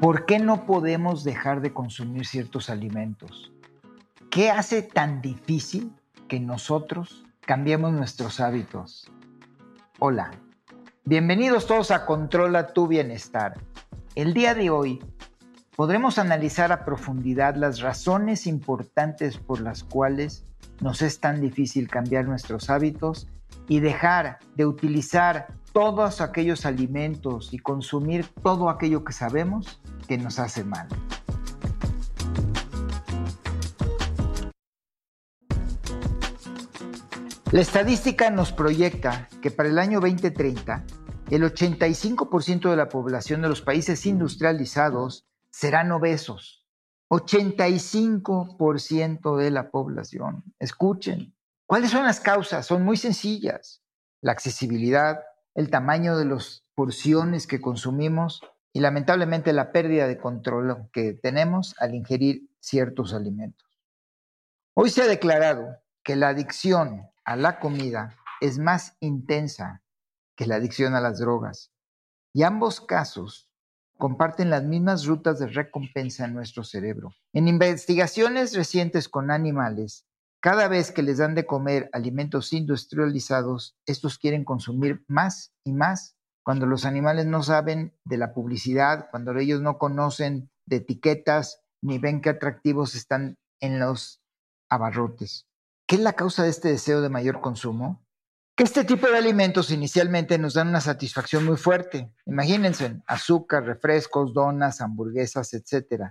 ¿Por qué no podemos dejar de consumir ciertos alimentos? ¿Qué hace tan difícil que nosotros cambiemos nuestros hábitos? Hola, bienvenidos todos a Controla tu Bienestar. El día de hoy podremos analizar a profundidad las razones importantes por las cuales nos es tan difícil cambiar nuestros hábitos y dejar de utilizar todos aquellos alimentos y consumir todo aquello que sabemos que nos hace mal. La estadística nos proyecta que para el año 2030 el 85% de la población de los países industrializados serán obesos. 85% de la población. Escuchen, ¿cuáles son las causas? Son muy sencillas. La accesibilidad, el tamaño de las porciones que consumimos y lamentablemente la pérdida de control que tenemos al ingerir ciertos alimentos. Hoy se ha declarado que la adicción a la comida es más intensa que la adicción a las drogas y ambos casos comparten las mismas rutas de recompensa en nuestro cerebro. En investigaciones recientes con animales, cada vez que les dan de comer alimentos industrializados, estos quieren consumir más y más. Cuando los animales no saben de la publicidad, cuando ellos no conocen de etiquetas, ni ven qué atractivos están en los abarrotes. ¿Qué es la causa de este deseo de mayor consumo? Que este tipo de alimentos inicialmente nos dan una satisfacción muy fuerte. Imagínense, azúcar, refrescos, donas, hamburguesas, etc.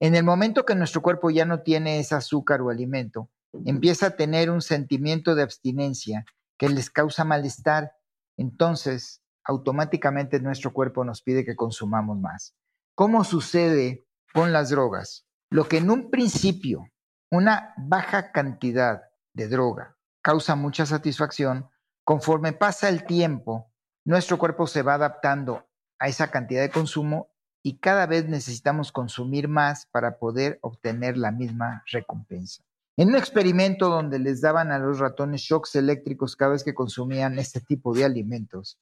En el momento que nuestro cuerpo ya no tiene ese azúcar o alimento, empieza a tener un sentimiento de abstinencia que les causa malestar, entonces automáticamente nuestro cuerpo nos pide que consumamos más. ¿Cómo sucede con las drogas? Lo que en un principio una baja cantidad de droga causa mucha satisfacción, conforme pasa el tiempo, nuestro cuerpo se va adaptando a esa cantidad de consumo y cada vez necesitamos consumir más para poder obtener la misma recompensa. En un experimento donde les daban a los ratones shocks eléctricos cada vez que consumían este tipo de alimentos,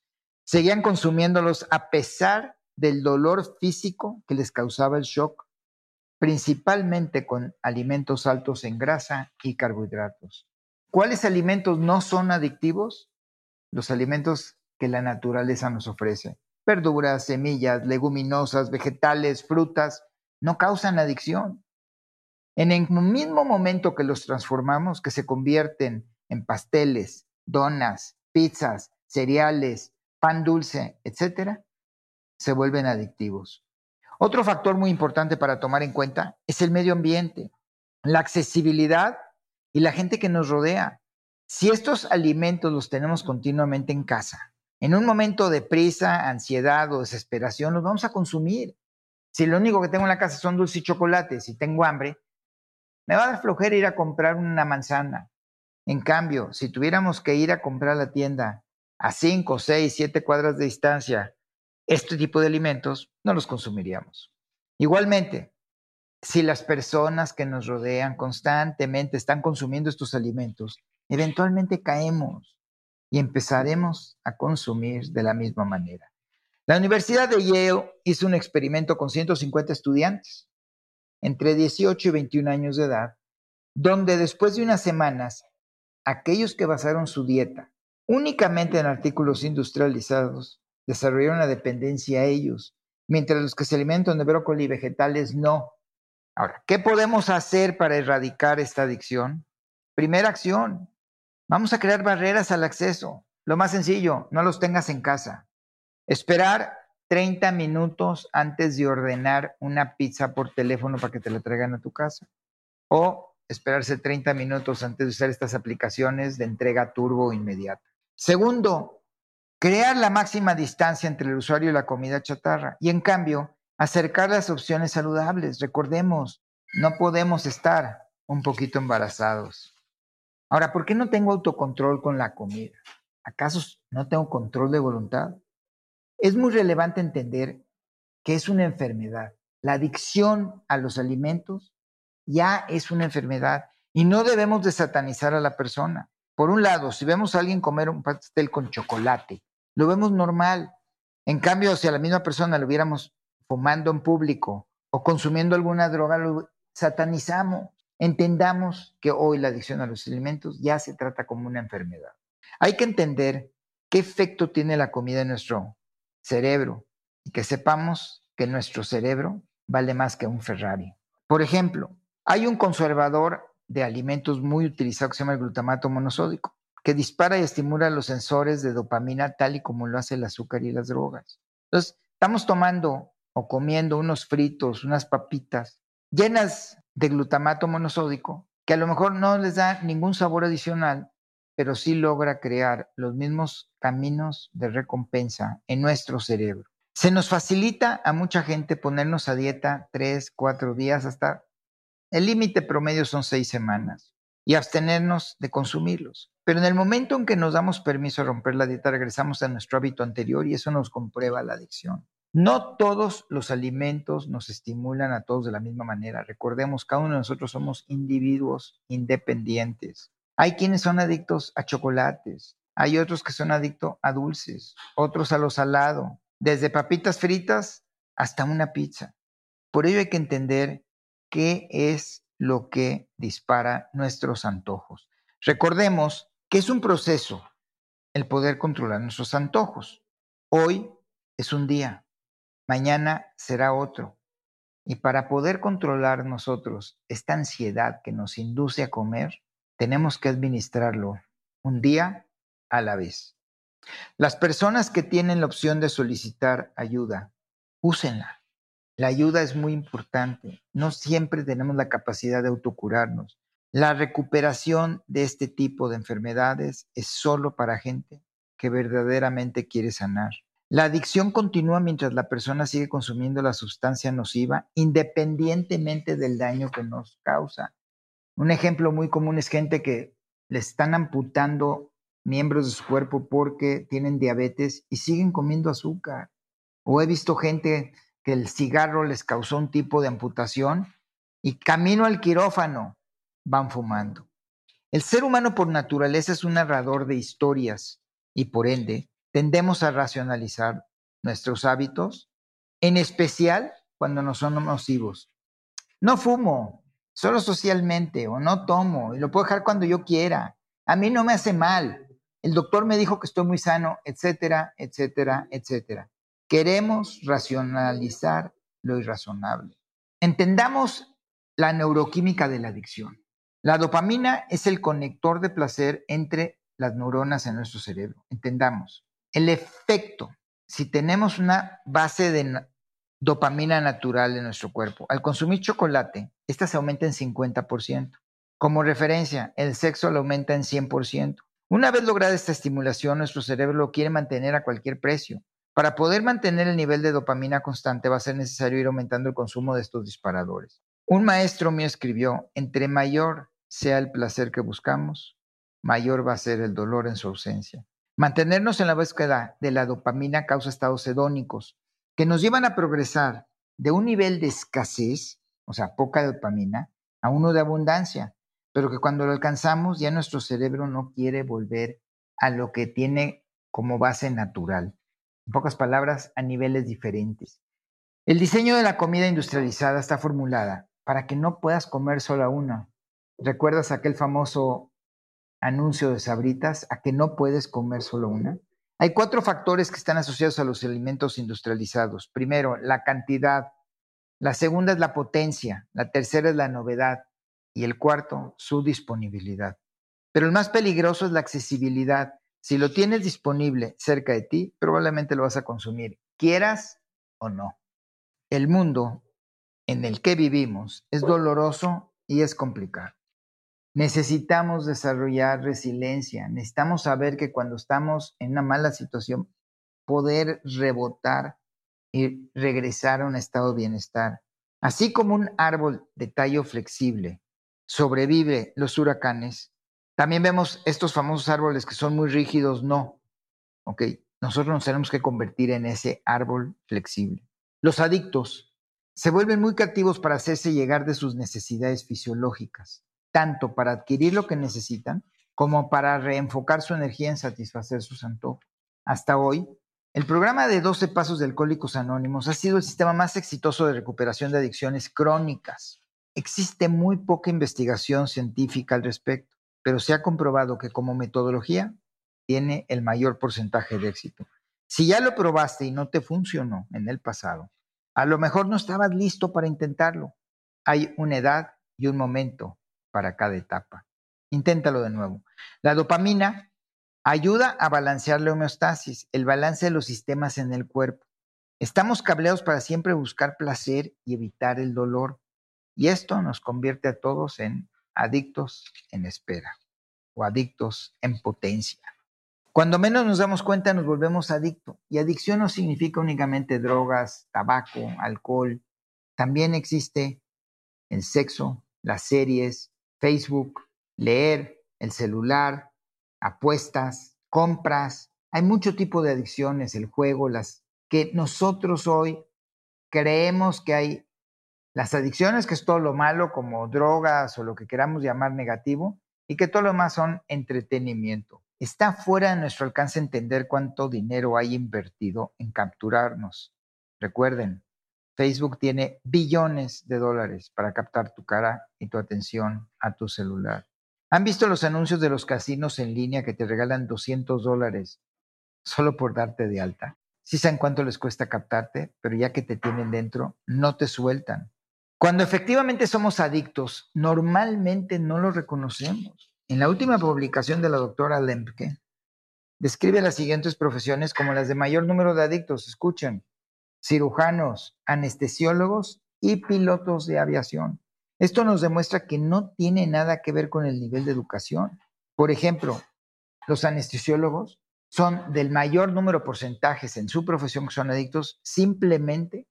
seguían consumiéndolos a pesar del dolor físico que les causaba el shock, principalmente con alimentos altos en grasa y carbohidratos. ¿Cuáles alimentos no son adictivos? Los alimentos que la naturaleza nos ofrece. Verduras, semillas, leguminosas, vegetales, frutas, no causan adicción. En el mismo momento que los transformamos, que se convierten en pasteles, donas, pizzas, cereales, pan dulce, etc., se vuelven adictivos. Otro factor muy importante para tomar en cuenta es el medio ambiente, la accesibilidad y la gente que nos rodea. Si estos alimentos los tenemos continuamente en casa, en un momento de prisa, ansiedad o desesperación, los vamos a consumir. Si lo único que tengo en la casa son dulces y chocolates y tengo hambre, me va a dar flojera ir a comprar una manzana. En cambio, si tuviéramos que ir a comprar a la tienda a 5, 6, 7 cuadras de distancia, este tipo de alimentos no los consumiríamos. Igualmente, si las personas que nos rodean constantemente están consumiendo estos alimentos, eventualmente caemos y empezaremos a consumir de la misma manera. La Universidad de Yale hizo un experimento con 150 estudiantes entre 18 y 21 años de edad, donde después de unas semanas, aquellos que basaron su dieta únicamente en artículos industrializados desarrollaron la dependencia a ellos, mientras los que se alimentan de brócoli y vegetales no. Ahora, ¿qué podemos hacer para erradicar esta adicción? Primera acción, vamos a crear barreras al acceso. Lo más sencillo, no los tengas en casa. Esperar 30 minutos antes de ordenar una pizza por teléfono para que te la traigan a tu casa. O esperarse 30 minutos antes de usar estas aplicaciones de entrega turbo inmediata. Segundo, crear la máxima distancia entre el usuario y la comida chatarra. Y en cambio, acercar las opciones saludables. Recordemos, no podemos estar un poquito embarazados. Ahora, ¿por qué no tengo autocontrol con la comida? ¿Acaso no tengo control de voluntad? Es muy relevante entender que es una enfermedad. La adicción a los alimentos ya es una enfermedad y no debemos de satanizar a la persona. Por un lado, si vemos a alguien comer un pastel con chocolate, lo vemos normal. En cambio, si a la misma persona le hubiéramos fumando en público o consumiendo alguna droga, lo satanizamos. Entendamos que hoy la adicción a los alimentos ya se trata como una enfermedad. Hay que entender qué efecto tiene la comida en nuestro cerebro y que sepamos que nuestro cerebro vale más que un Ferrari. Por ejemplo, hay un conservador de alimentos muy utilizado que se llama el glutamato monosódico, que dispara y estimula los sensores de dopamina tal y como lo hace el azúcar y las drogas. Entonces, estamos tomando o comiendo unos fritos, unas papitas llenas de glutamato monosódico, que a lo mejor no les da ningún sabor adicional, pero sí logra crear los mismos caminos de recompensa en nuestro cerebro. Se nos facilita a mucha gente ponernos a dieta tres, cuatro días, hasta el límite promedio son seis semanas, y abstenernos de consumirlos. Pero en el momento en que nos damos permiso a romper la dieta, regresamos a nuestro hábito anterior y eso nos comprueba la adicción. No todos los alimentos nos estimulan a todos de la misma manera. Recordemos, cada uno de nosotros somos individuos independientes. Hay quienes son adictos a chocolates, hay otros que son adictos a dulces, otros a lo salado, desde papitas fritas hasta una pizza. Por ello hay que entender qué es lo que dispara nuestros antojos. Recordemos que es un proceso el poder controlar nuestros antojos. Hoy es un día, mañana será otro. Y para poder controlar nosotros esta ansiedad que nos induce a comer, tenemos que administrarlo un día a la vez. Las personas que tienen la opción de solicitar ayuda, úsenla. La ayuda es muy importante. No siempre tenemos la capacidad de autocurarnos. La recuperación de este tipo de enfermedades es solo para gente que verdaderamente quiere sanar. La adicción continúa mientras la persona sigue consumiendo la sustancia nociva independientemente del daño que nos causa. Un ejemplo muy común es gente que le están amputando miembros de su cuerpo porque tienen diabetes y siguen comiendo azúcar. O he visto gente que el cigarro les causó un tipo de amputación y camino al quirófano van fumando. El ser humano por naturaleza es un narrador de historias y por ende tendemos a racionalizar nuestros hábitos, en especial cuando no son nocivos. No fumo, solo socialmente, o no tomo, y lo puedo dejar cuando yo quiera. A mí no me hace mal. El doctor me dijo que estoy muy sano, etcétera, etcétera, etcétera. Queremos racionalizar lo irrazonable. Entendamos la neuroquímica de la adicción. La dopamina es el conector de placer entre las neuronas en nuestro cerebro. Entendamos. El efecto, si tenemos una base de dopamina natural en nuestro cuerpo, al consumir chocolate, esta se aumenta en 50%. Como referencia, el sexo lo aumenta en 100%. Una vez lograda esta estimulación, nuestro cerebro lo quiere mantener a cualquier precio. Para poder mantener el nivel de dopamina constante va a ser necesario ir aumentando el consumo de estos disparadores. Un maestro mío escribió, entre mayor sea el placer que buscamos, mayor va a ser el dolor en su ausencia. Mantenernos en la búsqueda de la dopamina causa estados hedónicos que nos llevan a progresar de un nivel de escasez, o sea, poca dopamina, a uno de abundancia, pero que cuando lo alcanzamos ya nuestro cerebro no quiere volver a lo que tiene como base natural. En pocas palabras, a niveles diferentes. El diseño de la comida industrializada está formulada para que no puedas comer solo una. ¿Recuerdas aquel famoso anuncio de sabritas a que no puedes comer solo una? Hay cuatro factores que están asociados a los alimentos industrializados. Primero, la cantidad. La segunda es la potencia. La tercera es la novedad. Y el cuarto, su disponibilidad. Pero el más peligroso es la accesibilidad. Si lo tienes disponible cerca de ti, probablemente lo vas a consumir, quieras o no. El mundo en el que vivimos es doloroso y es complicado. Necesitamos desarrollar resiliencia, necesitamos saber que cuando estamos en una mala situación, poder rebotar y regresar a un estado de bienestar. Así como un árbol de tallo flexible sobrevive los huracanes, también vemos estos famosos árboles que son muy rígidos, no. Ok, nosotros nos tenemos que convertir en ese árbol flexible. Los adictos se vuelven muy creativos para hacerse llegar de sus necesidades fisiológicas tanto para adquirir lo que necesitan como para reenfocar su energía en satisfacer sus antojos. Hasta hoy, El programa de 12 Pasos de Alcohólicos Anónimos ha sido el sistema más exitoso de recuperación de adicciones crónicas. Existe muy poca investigación científica al respecto, pero se ha comprobado que como metodología tiene el mayor porcentaje de éxito. Si ya lo probaste y no te funcionó en el pasado, a lo mejor no estabas listo para intentarlo. Hay una edad y un momento para cada etapa. Inténtalo de nuevo. La dopamina Ayuda a balancear la homeostasis, el balance de los sistemas en el cuerpo. Estamos cableados para siempre buscar placer y evitar el dolor. Y esto nos convierte a todos en adictos en espera o adictos en potencia. Cuando menos nos damos cuenta nos volvemos adictos. Y adicción no significa únicamente drogas, tabaco, alcohol. También existe el sexo, las series, Facebook, leer, el celular, apuestas, compras. Hay mucho tipo de adicciones, el juego, las que nosotros hoy creemos que hay las adicciones, que es todo lo malo, como drogas o lo que queramos llamar negativo, y que todo lo demás son entretenimiento. Está fuera de nuestro alcance entender cuánto dinero hay invertido en capturarnos. Recuerden, Facebook tiene billones de dólares para captar tu cara y tu atención a tu celular. ¿Han visto los anuncios de los casinos en línea que te regalan 200 dólares solo por darte de alta? Sí saben cuánto les cuesta captarte, pero ya que te tienen dentro, no te sueltan. Cuando efectivamente somos adictos, normalmente no lo reconocemos. En la última publicación de la doctora Lemke, describe las siguientes profesiones como las de mayor número de adictos. Escuchen, cirujanos, anestesiólogos y pilotos de aviación. Esto nos demuestra que no tiene nada que ver con el nivel de educación. Por ejemplo, los anestesiólogos son del mayor número porcentajes en su profesión que son adictos simplemente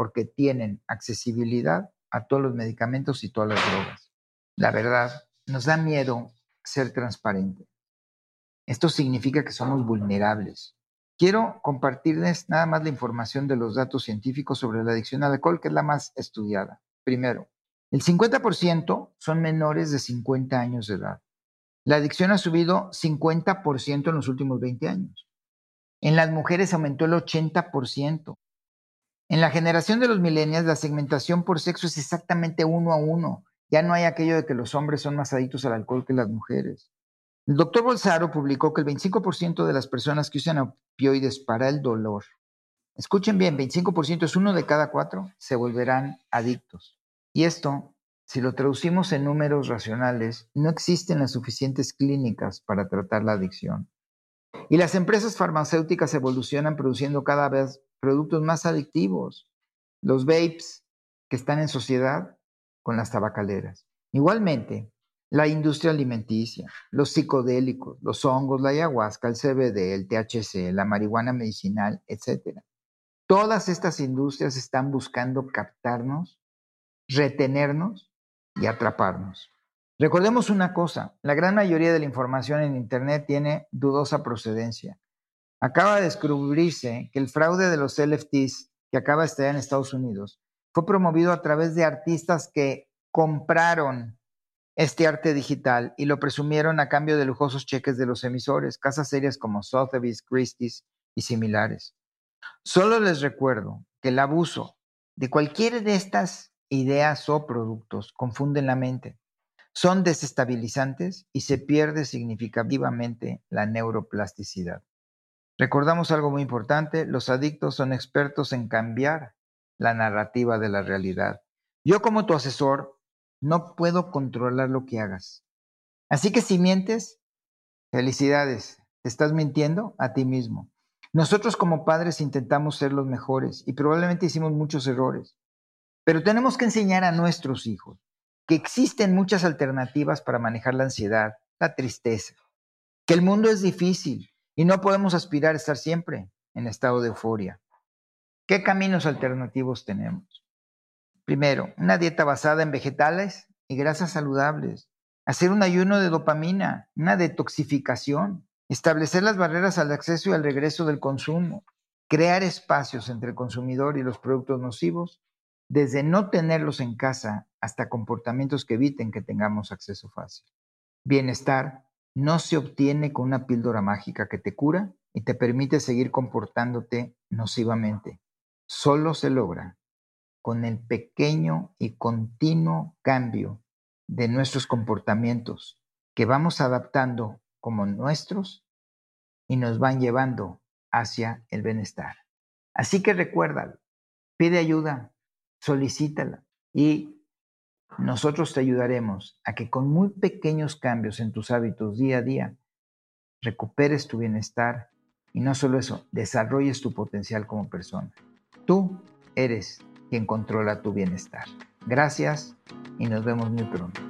porque tienen accesibilidad a todos los medicamentos y todas las drogas. La verdad, nos da miedo ser transparente. Esto significa que somos vulnerables. Quiero compartirles nada más la información de los datos científicos sobre la adicción al alcohol, que es la más estudiada. Primero, el 50% son menores de 50 años de edad. La adicción ha subido 50% en los últimos 20 años. En las mujeres aumentó el 80%. En la generación de los millennials, la segmentación por sexo es exactamente uno a uno. Ya no hay aquello de que los hombres son más adictos al alcohol que las mujeres. El doctor Bolsaro publicó que el 25% de las personas que usan opioides para el dolor, escuchen bien, 25% es uno de cada cuatro, se volverán adictos. Y esto, si lo traducimos en números racionales, no existen las suficientes clínicas para tratar la adicción. Y las empresas farmacéuticas evolucionan produciendo cada vez productos más adictivos. Los vapes que están en sociedad con las tabacaleras. Igualmente, la industria alimenticia, los psicodélicos, los hongos, la ayahuasca, el CBD, el THC, la marihuana medicinal, etc. Todas estas industrias están buscando captarnos retenernos y atraparnos. Recordemos una cosa, la gran mayoría de la información en Internet tiene dudosa procedencia. Acaba de descubrirse que el fraude de los LFTs que acaba de estallar en Estados Unidos fue promovido a través de artistas que compraron este arte digital y lo presumieron a cambio de lujosos cheques de los emisores, casas serias como Sotheby's, Christie's y similares. Solo les recuerdo que el abuso de cualquiera de estas ideas o productos confunden la mente, son desestabilizantes y se pierde significativamente la neuroplasticidad. Recordamos algo muy importante, los adictos son expertos en cambiar la narrativa de la realidad. Yo como tu asesor no puedo controlar lo que hagas. Así que si mientes, felicidades, te estás mintiendo a ti mismo. Nosotros como padres intentamos ser los mejores y probablemente hicimos muchos errores. Pero tenemos que enseñar a nuestros hijos que existen muchas alternativas para manejar la ansiedad, la tristeza, que el mundo es difícil y no podemos aspirar a estar siempre en estado de euforia. ¿Qué caminos alternativos tenemos? Primero, una dieta basada en vegetales y grasas saludables, hacer un ayuno de dopamina, una detoxificación, establecer las barreras al acceso y al regreso del consumo, crear espacios entre el consumidor y los productos nocivos desde no tenerlos en casa hasta comportamientos que eviten que tengamos acceso fácil. Bienestar no se obtiene con una píldora mágica que te cura y te permite seguir comportándote nocivamente. Solo se logra con el pequeño y continuo cambio de nuestros comportamientos que vamos adaptando como nuestros y nos van llevando hacia el bienestar. Así que recuérdalo, pide ayuda, solicítala y nosotros te ayudaremos a que con muy pequeños cambios en tus hábitos día a día recuperes tu bienestar y no solo eso, desarrolles tu potencial como persona. Tú eres quien controla tu bienestar. Gracias y nos vemos muy pronto.